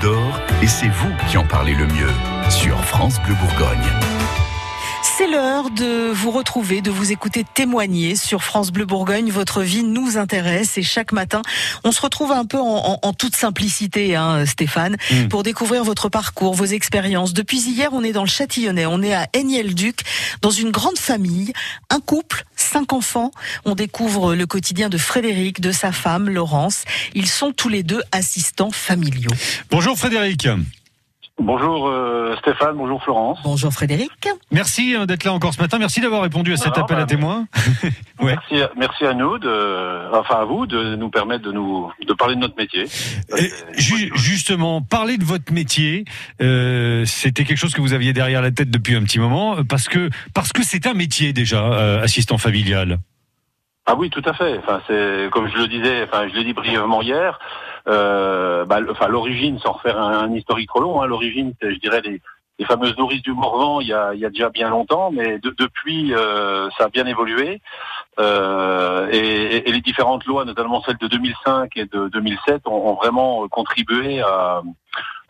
D'Or et c'est vous qui en parlez le mieux sur France Bleu Bourgogne. C'est l'heure de vous retrouver, de vous écouter témoigner sur France Bleu Bourgogne. Votre vie nous intéresse et chaque matin, on se retrouve un peu en, toute simplicité, hein, Stéphane, mm. pour découvrir votre parcours, vos expériences. Depuis hier, on est dans le Châtillonnais, on est à Aignel-Duc, dans une grande famille, un couple, cinq enfants. On découvre le quotidien de Frédéric, de sa femme, Laurence. Ils sont tous les deux assistants familiaux. Bonjour Frédéric. Bonjour euh, Stéphane, bonjour Florence. Bonjour Frédéric. Merci euh, d'être là encore ce matin. Merci d'avoir répondu à cet appel à bah, témoins. merci, merci à nous, de, enfin à vous, de nous permettre de nous de parler de notre métier. justement, parler de votre métier, euh, c'était quelque chose que vous aviez derrière la tête depuis un petit moment, parce que parce que c'est un métier déjà, assistant familial. Ah oui, tout à fait. Enfin, c'est comme je le disais, enfin je l'ai dit brièvement hier. Euh, bah, l'origine, sans refaire un, historique trop long, hein, l'origine, je dirais les, les, fameuses nourrices du Morvan, il y a, y a déjà bien longtemps, mais depuis, euh, ça a bien évolué. Euh, et, et, les différentes lois, notamment celles de 2005 et de 2007, ont, ont vraiment contribué à,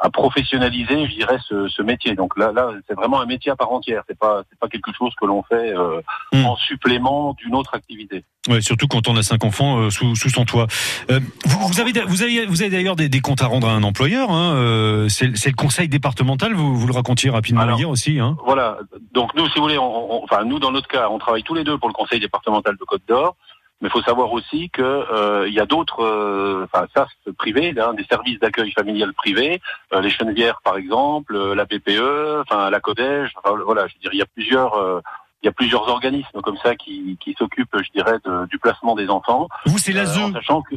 à professionnaliser, je dirais, ce, ce métier. Donc là, là, c'est vraiment un métier à part entière. C'est pas, c'est pas quelque chose que l'on fait euh, hmm. en supplément d'une autre activité. Ouais, surtout quand on a cinq enfants euh, sous, sous son toit. Euh, vous, vous, avez, vous avez, vous avez d'ailleurs des, des, comptes à rendre à un employeur. Hein, euh, c'est, le conseil départemental. Vous, vous le racontiez rapidement hier aussi. Hein. Voilà. Donc nous, si vous voulez, on, enfin nous dans notre cas, on travaille tous les deux pour le conseil départemental de Côte d'Or. Mais il faut savoir aussi que euh, il y a d'autres, euh, enfin SAS privés, hein, des services d'accueil familial privés, euh, les Chenevières par exemple, euh, la BPE, enfin la Codège, voilà, je veux dire, il y a plusieurs. il y a plusieurs organismes comme ça qui, qui s'occupent, je dirais, de, du placement des enfants. Vous, c'est l'ASE Sachant que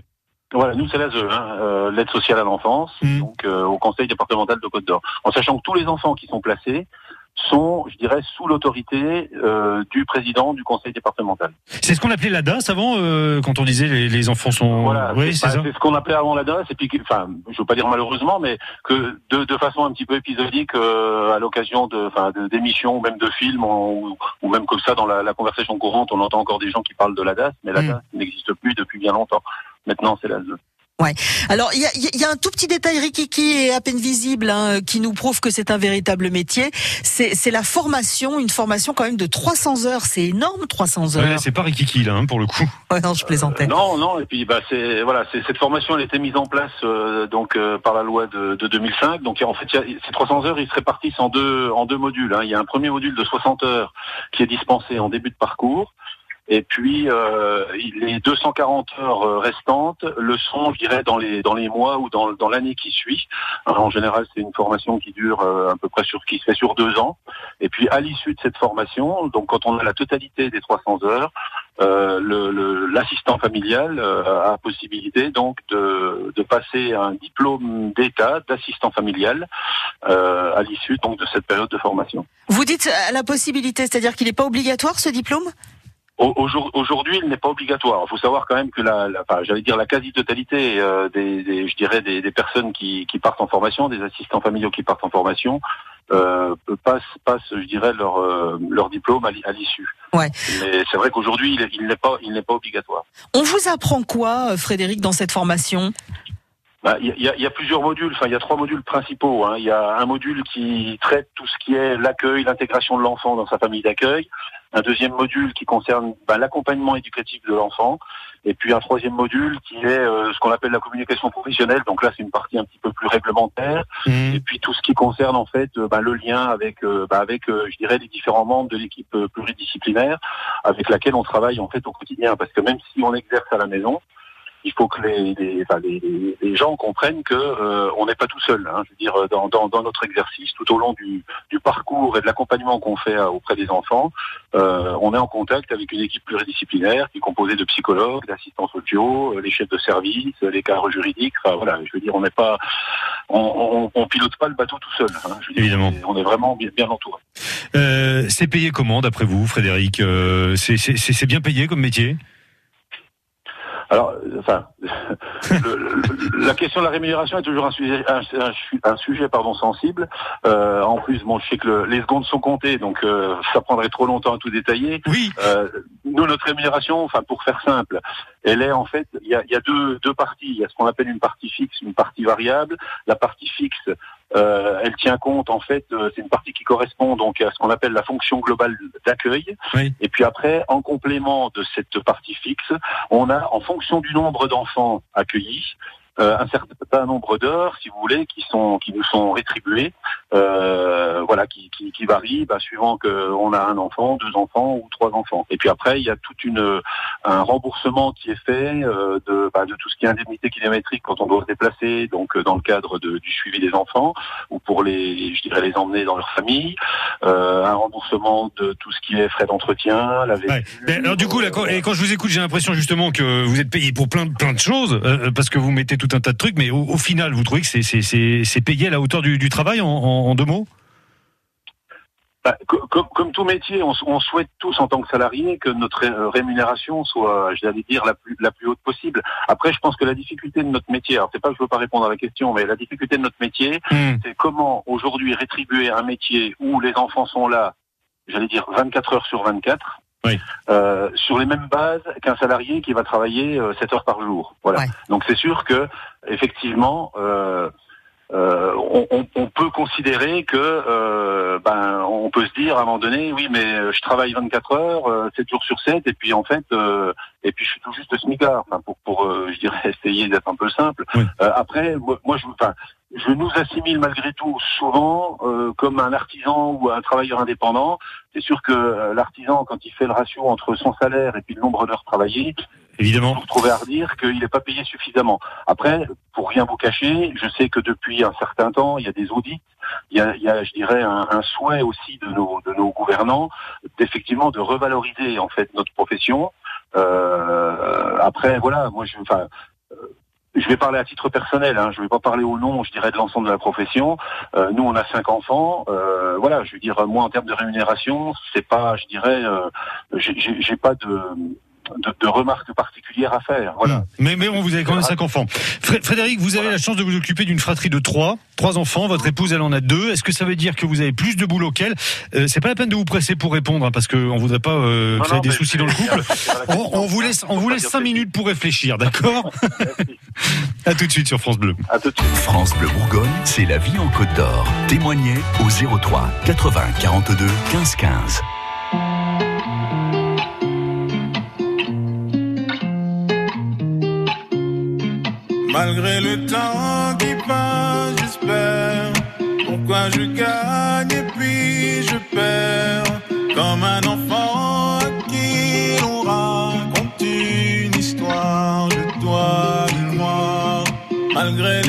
voilà, nous c'est l'ASE, hein, l'aide sociale à l'enfance, mmh. donc au Conseil départemental de Côte d'Or. En sachant que tous les enfants qui sont placés sont, je dirais, sous l'autorité euh, du président du conseil départemental. C'est ce qu'on appelait la DAS avant, euh, quand on disait les, les enfants sont. Voilà, oui, c'est ce qu'on appelait avant la DAS, et puis, enfin, je veux pas dire malheureusement, mais que de, de façon un petit peu épisodique, euh, à l'occasion de, enfin, d'émissions, même de films, ou, ou, même comme ça dans la, la, conversation courante, on entend encore des gens qui parlent de la DAS, mais la mm. DAS n'existe plus depuis bien longtemps. Maintenant, c'est la Ouais. Alors il y a, y a, un tout petit détail rikiki et à peine visible hein, qui nous prouve que c'est un véritable métier. C'est la formation, une formation quand même de 300 heures. C'est énorme, 300 heures. Ouais, c'est pas rikiki là, hein, pour le coup. Ouais, non, je plaisantais. Euh, non, non. Et puis bah c'est voilà, c'est cette formation, elle a été mise en place euh, donc euh, par la loi de, de 2005. Donc en fait, y a, ces 300 heures, ils se répartissent en deux en deux modules. Hein. Il y a un premier module de 60 heures qui est dispensé en début de parcours. Et puis euh, les 240 heures euh, restantes le sont, je dirais, dans les dans les mois ou dans, dans l'année qui suit. en général, c'est une formation qui dure euh, à peu près sur qui se fait sur deux ans. Et puis à l'issue de cette formation, donc quand on a la totalité des 300 heures, euh, l'assistant familial euh, a possibilité donc de, de passer un diplôme d'État d'assistant familial euh, à l'issue donc de cette période de formation. Vous dites la possibilité, c'est-à-dire qu'il n'est pas obligatoire ce diplôme? Aujourd'hui, il n'est pas obligatoire. Il faut savoir quand même que la, la enfin, j'allais dire la quasi-totalité euh, des, des, je dirais, des, des, personnes qui, qui partent en formation, des assistants familiaux qui partent en formation, euh, passent, passent, je dirais, leur, euh, leur diplôme à l'issue. Ouais. Mais c'est vrai qu'aujourd'hui, il n'est pas, il n'est pas obligatoire. On vous apprend quoi, Frédéric, dans cette formation? Bah, il y, a, y, a, plusieurs modules, enfin il y a trois modules principaux. Hein. Il y a un module qui traite tout ce qui est l'accueil, l'intégration de l'enfant dans sa famille d'accueil. Un deuxième module qui concerne bah, l'accompagnement éducatif de l'enfant. Et puis un troisième module qui est euh, ce qu'on appelle la communication professionnelle. Donc là c'est une partie un petit peu plus réglementaire. Mmh. Et puis tout ce qui concerne en fait euh, bah, le lien avec, euh, avec je dirais les différents membres de l'équipe pluridisciplinaire avec laquelle on travaille en fait au quotidien. Parce que même si on exerce à la maison, il faut que les, les, enfin, les, les gens comprennent que euh, on n'est pas tout seul. Hein. Je veux dire, dans, dans, dans, notre exercice, tout au long du, du parcours et de l'accompagnement qu'on fait euh, auprès des enfants, euh, on est en contact avec une équipe pluridisciplinaire qui est composée de psychologues, d'assistants sociaux, euh, les chefs de service, les cadres juridiques. Enfin, voilà, je veux dire, on n'est pas, on, on, on, pilote pas le bateau tout seul. Hein. Je veux dire, Évidemment, on est, vraiment bien, bien entouré. Euh, c'est payé comment, d'après vous, Frédéric C'est bien payé comme métier? Alors, enfin, la question de la rémunération est toujours un sujet, un, sujet pardon sensible. Euh, en plus, bon, je sais que les secondes sont comptées, donc euh, ça prendrait trop longtemps à tout détailler. Oui. Euh, nous, notre rémunération, enfin pour faire simple, elle est en fait, il y a, deux, deux parties. Il y a ce qu'on appelle une partie fixe, une partie variable. La partie fixe, euh, elle tient compte en fait, euh, c'est une partie qui correspond donc à ce qu'on appelle la fonction globale d'accueil. Et puis après, en complément de cette partie fixe, on a en fonction du nombre d'enfants accueillis, euh, un certain nombre d'heures, si vous voulez, qui sont qui nous sont rétribuées, euh, voilà, qui, qui, qui varient bah, suivant qu'on a un enfant, deux enfants ou trois enfants. Et puis après, il y a toute une un remboursement qui est fait euh, de bah, de tout ce qui est indemnité kilométrique quand on doit se déplacer, donc euh, dans le cadre de, du suivi des enfants ou pour les, je dirais les emmener dans leur famille, euh, un remboursement de tout ce qui est frais d'entretien, la ouais. alors du coup, là, quand, et quand je vous écoute, j'ai l'impression justement que vous êtes payé pour plein plein de choses parce que vous mettez tout un tas de trucs, mais au, final, vous trouvez que c'est payé à la hauteur du, travail en, deux mots bah, comme, tout métier, on, souhaite tous en tant que salarié que notre rémunération soit, j'allais dire, la plus, la plus haute possible. Après, je pense que la difficulté de notre métier, alors c'est pas que je veux pas répondre à la question, mais la difficulté de notre métier, hmm. c'est comment aujourd'hui rétribuer un métier où les enfants sont là, j'allais dire 24 heures sur 24, oui. Euh, sur les mêmes bases qu'un salarié qui va travailler euh, 7 heures par jour. Voilà. Donc c'est sûr que effectivement, euh, euh on, on, on, peut considérer que euh, ben on peut se dire à un moment donné, oui, mais je travaille 24 heures, 7 jours sur 7, et puis en fait, et puis je suis tout juste smicard, enfin, pour, pour je dirais essayer d'être un peu simple. après, moi, moi je, enfin, je nous assimile malgré tout souvent euh, comme un artisan ou un travailleur indépendant. C'est sûr que euh, l'artisan, quand il fait le ratio entre son salaire et puis le nombre d'heures travaillées, évidemment, vous trouvez à redire qu'il n'est pas payé suffisamment. Après, pour rien vous cacher, je sais que depuis un certain temps, il y a des audits, il y a, il y a je dirais, un, un, souhait aussi de nos, de nos gouvernants d'effectivement de revaloriser en fait notre profession. Euh, après, voilà, moi, je, enfin, je vais parler à titre personnel, hein, je ne vais pas parler au nom, je dirais, de l'ensemble de la profession. Euh, nous, on a cinq enfants. Euh, voilà, je veux dire, moi, en termes de rémunération, c'est pas, je dirais, euh, j'ai pas de de, de, remarques particulières à faire. Voilà. Hmm. Mais, mais bon, vous avez quand même cinq enfants. Frédéric, vous avez la chance de vous occuper d'une fratrie de trois, trois enfants. Votre épouse, elle en a deux. Est-ce que ça veut dire que vous avez plus de boulot qu'elle? Euh, C'est pas la peine de vous presser pour répondre, hein, parce qu'on voudrait pas euh, que ça ait des soucis dans le couple. on, on, vous laisse, on vous laisse cinq minutes pour réfléchir, d'accord? À tout de suite sur France Bleu. À tout de suite. France Bleu Bourgogne, c'est la vie en Côte d'Or. Témoignez au 03 80 42 15 15. Malgré le temps qui passe, j'espère. Pourquoi je gagne et puis je perds? Comme un enfant qui on raconte une histoire de toi et moi. Malgré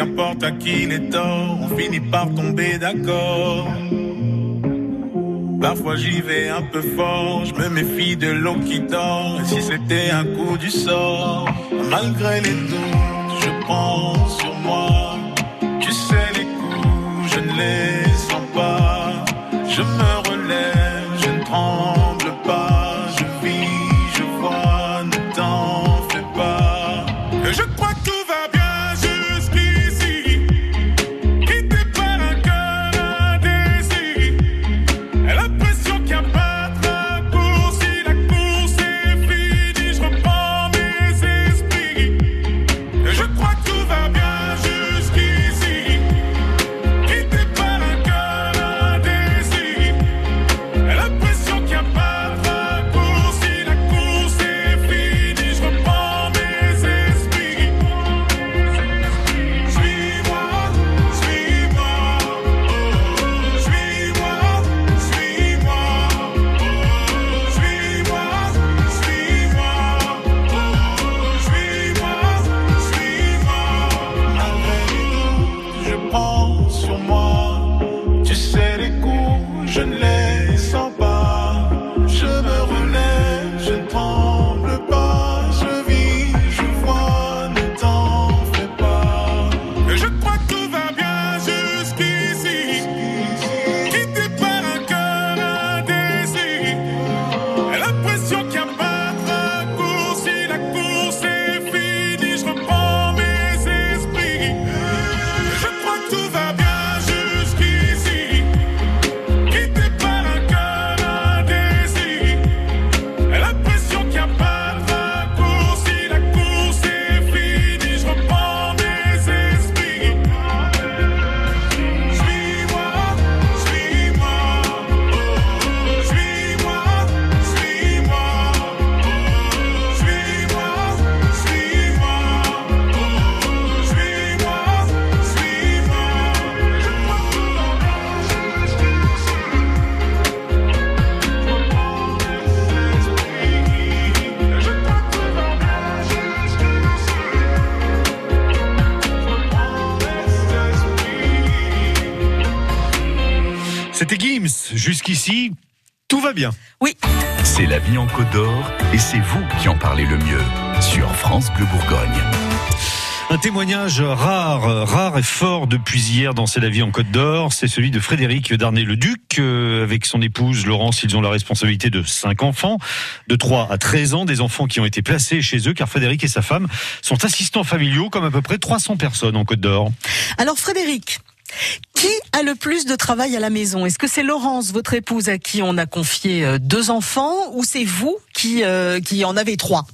qu'importe à qui les torts, on finit par tomber d'accord. Parfois j'y vais un peu fort, je me méfie de l'eau qui dort. Et si c'était un coup du sort, malgré les doutes, je prends sur moi. Tu sais les coups, je ne les sens pas. Je me Jusqu'ici, tout va bien. Oui. C'est la vie en Côte d'Or et c'est vous qui en parlez le mieux sur France Bleu Bourgogne. Un témoignage rare, rare et fort depuis hier dans C'est la vie en Côte d'Or, c'est celui de Frédéric Darnay-le-Duc. Euh, avec son épouse Laurence, ils ont la responsabilité de cinq enfants, de 3 à 13 ans, des enfants qui ont été placés chez eux, car Frédéric et sa femme sont assistants familiaux, comme à peu près 300 personnes en Côte d'Or. Alors Frédéric, qui a le plus de travail à la maison? Est-ce que c'est Laurence, votre épouse, à qui on a confié euh, deux enfants, ou c'est vous qui, euh, qui en avez trois?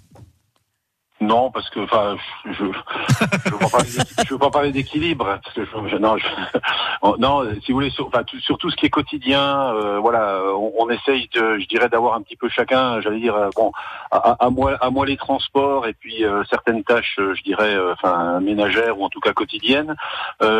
Non, parce que enfin, je je je veux pas parler d'équilibre parce que je, non, je, non, si vous voulez, sur, enfin, sur tout ce qui est quotidien, euh, voilà, on, on, essaye de, je dirais, d'avoir un petit peu chacun, j'allais dire, euh, bon, à, à, moi, à moi les transports et puis euh, certaines tâches, je dirais, enfin ménagères ou en tout cas quotidiennes.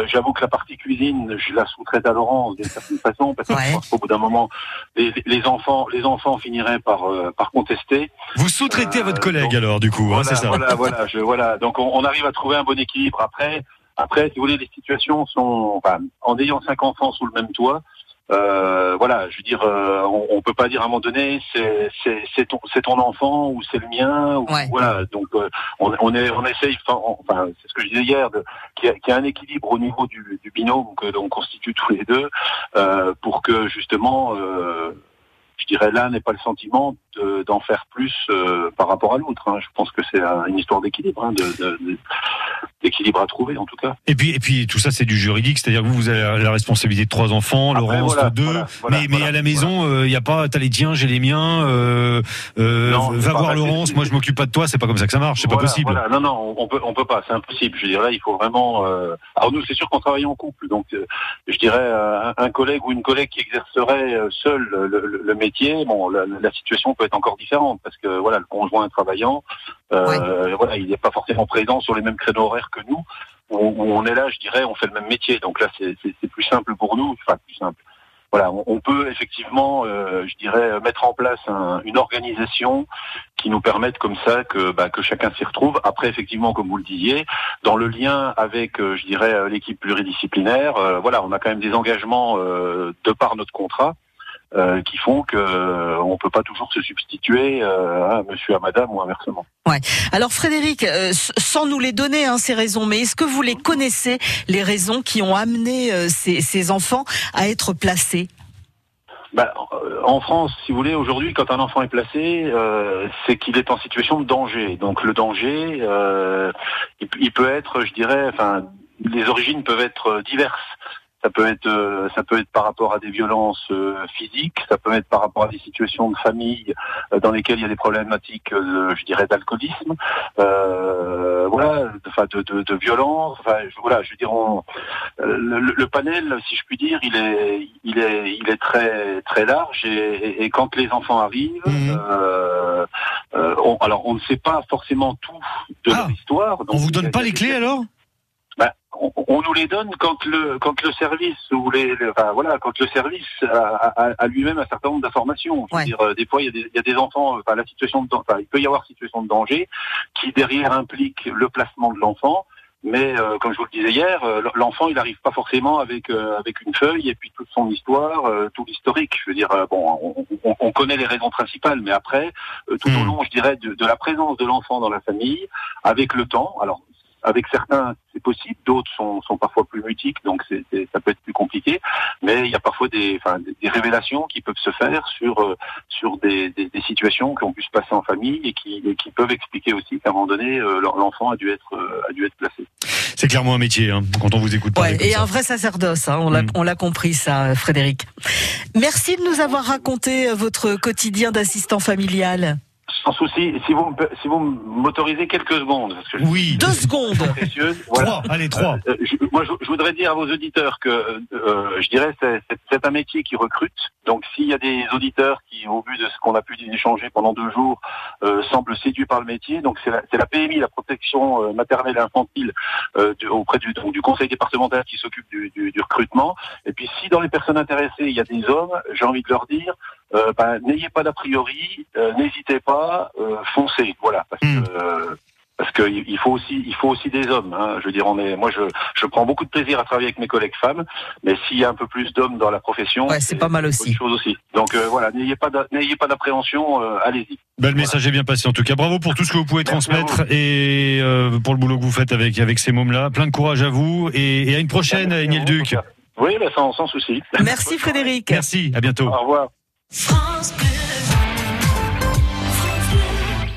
J'avoue que la partie cuisine, je la sous-traite à Laurent d'une certaine façon parce que je pense qu'au bout d'un moment, les, les, enfants, les enfants finiraient par par contester. Vous sous-traitez à votre collègue alors, du coup, hein, c'est ça. Voilà, voilà, je, voilà. Donc on, on, arrive à trouver un bon équilibre. Après, après, si vous voulez, les situations sont, enfin, en ayant cinq enfants sous le même toit, euh, voilà, je veux dire, euh, on, on, peut pas dire à un moment donné, c'est c'est ton c'est ton enfant ou c'est le mien, ou, ouais. voilà. Donc euh, on, on est on essaye, enfin, c'est ce que je disais hier, qu'il y, qu y, a un équilibre au niveau du, du binôme que l'on constitue tous les deux, euh, pour que justement euh, je dirais là n'est pas le sentiment d'en faire plus euh, par rapport à l'autre. Hein. Je pense que c'est une histoire d'équilibre, hein, d'équilibre à trouver en tout cas. Et puis et puis tout ça c'est du juridique, c'est-à-dire que vous, vous avez la responsabilité de trois enfants, Après, Laurence voilà, de deux, voilà, voilà, mais mais à la maison il euh, y a pas t'as les tiens, j'ai les miens, euh, non, va voir Laurence, moi je m'occupe pas de toi, c'est pas comme ça que ça marche, c'est pas possible. Non non, on peut on peut pas, c'est impossible. Je dirais il faut vraiment. Alors nous c'est sûr qu'on travaille en couple, donc je dirais un, un, collègue ou une collègue qui exercerait seul le, le, le métier, bon la, la, situation peut être encore différente parce que voilà le conjoint travaillant, euh, ouais. voilà il n'est pas forcément présent sur les mêmes créneaux horaires que nous. Où, où on est là, je dirais, on fait le même métier. Donc là, c'est plus simple pour nous. Enfin, plus simple. Voilà, on, on peut effectivement, euh, je dirais, mettre en place un, une organisation qui nous permette comme ça que, bah, que chacun s'y retrouve. Après, effectivement, comme vous le disiez, dans le lien avec, euh, je dirais, l'équipe pluridisciplinaire, voilà, on a quand même des engagements de par notre contrat. Euh, qui font que euh, on peut pas toujours se substituer euh, à monsieur à madame ou inversement. Ouais. Alors Frédéric, euh, sans nous les donner hein, ces raisons, mais est-ce que vous les connaissez les raisons qui ont amené ces, ces, enfants à être placés? Bah, en France, si vous voulez, aujourd'hui, quand un enfant est placé, c'est qu'il est en situation de danger. Donc le danger, il, il peut être, je dirais, enfin, les origines peuvent être diverses. Ça peut être, euh, ça peut être par rapport à des violences euh, physiques, ça peut être par rapport à des situations de famille euh, dans lesquelles il y a des problématiques, je dirais, d'alcoolisme, voilà, enfin de, de, de, violence. Enfin, voilà, je veux dire, on, le, le, panel, si je puis dire, il est, il est, il est très, très large. Et, et, et quand les enfants arrivent, mmh. on, alors on ne sait pas forcément tout de ah, leur histoire. Donc on vous donne pas les clés alors? Bah, on, on, nous les donne quand le quand le service ou les, enfin, voilà quand le service a, a, a lui-même un certain nombre d'informations. Ouais. dire, des fois il y, a des, il y a des enfants, enfin, la situation de, enfin, il peut y avoir situation de danger qui derrière implique le placement de l'enfant. Mais euh, comme je vous le disais hier, l'enfant il n'arrive pas forcément avec euh, avec une feuille et puis toute son histoire, euh, tout l'historique. Je veux dire, bon, on, on, on, connaît les raisons principales, mais après, tout mmh. au long, je dirais, de, de la présence de l'enfant dans la famille, avec le temps. Alors avec certains, c'est possible, d'autres sont, sont, parfois plus mutiques, donc c'est, ça peut être plus compliqué. Mais il y a parfois des, enfin, des révélations qui peuvent se faire sur, euh, sur des, des, des, situations qui ont pu se passer en famille et qui, et qui peuvent expliquer aussi qu'à un moment donné, euh, l'enfant a dû être, euh, a dû être placé. C'est clairement un métier, hein, quand on vous écoute parler. Ouais, et ça. un vrai sacerdoce, hein, on, l'a, mm. on l'a compris ça, Frédéric. Merci de nous avoir raconté votre quotidien d'assistant familial. Sans souci. Si vous si vous m'autorisez quelques secondes, parce que oui, deux secondes. Précieuse, voilà. Trois, allez trois. Euh, je, moi, je, je, voudrais dire à vos auditeurs que euh, je dirais c'est, c'est un métier qui recrute. Donc, s'il y a des auditeurs qui, au vu de ce qu'on a pu échanger pendant deux jours, euh, semblent séduits par le métier, donc c'est la, c'est la PMI, la protection euh, maternelle et infantile, euh, du, auprès du, donc, du conseil départemental qui s'occupe du, du, du recrutement. Et puis, si dans les personnes intéressées il y a des hommes, j'ai envie de leur dire euh, ben, n'ayez pas d'a priori, euh, n'hésitez pas, euh, foncez, voilà, parce Hmm. que parce qu'il faut aussi, il faut aussi des hommes. Hein. Je veux dire, on est, moi, je, je prends beaucoup de plaisir à travailler avec mes collègues femmes, mais s'il y a un peu plus d'hommes dans la profession, ouais, c'est pas mal aussi. Chose aussi. Donc euh, voilà, n'ayez pas, n'ayez pas d'appréhension, euh, allez-y. Ben, le message est bien passé en tout cas. Bravo pour tout ce que vous pouvez transmettre et euh, pour le boulot que vous faites avec avec ces mômes-là. Plein de courage à vous et, et à une prochaine, Niel Duc. Oui, ben, sans, sans souci. Merci Frédéric. Merci, à bientôt. Au revoir. France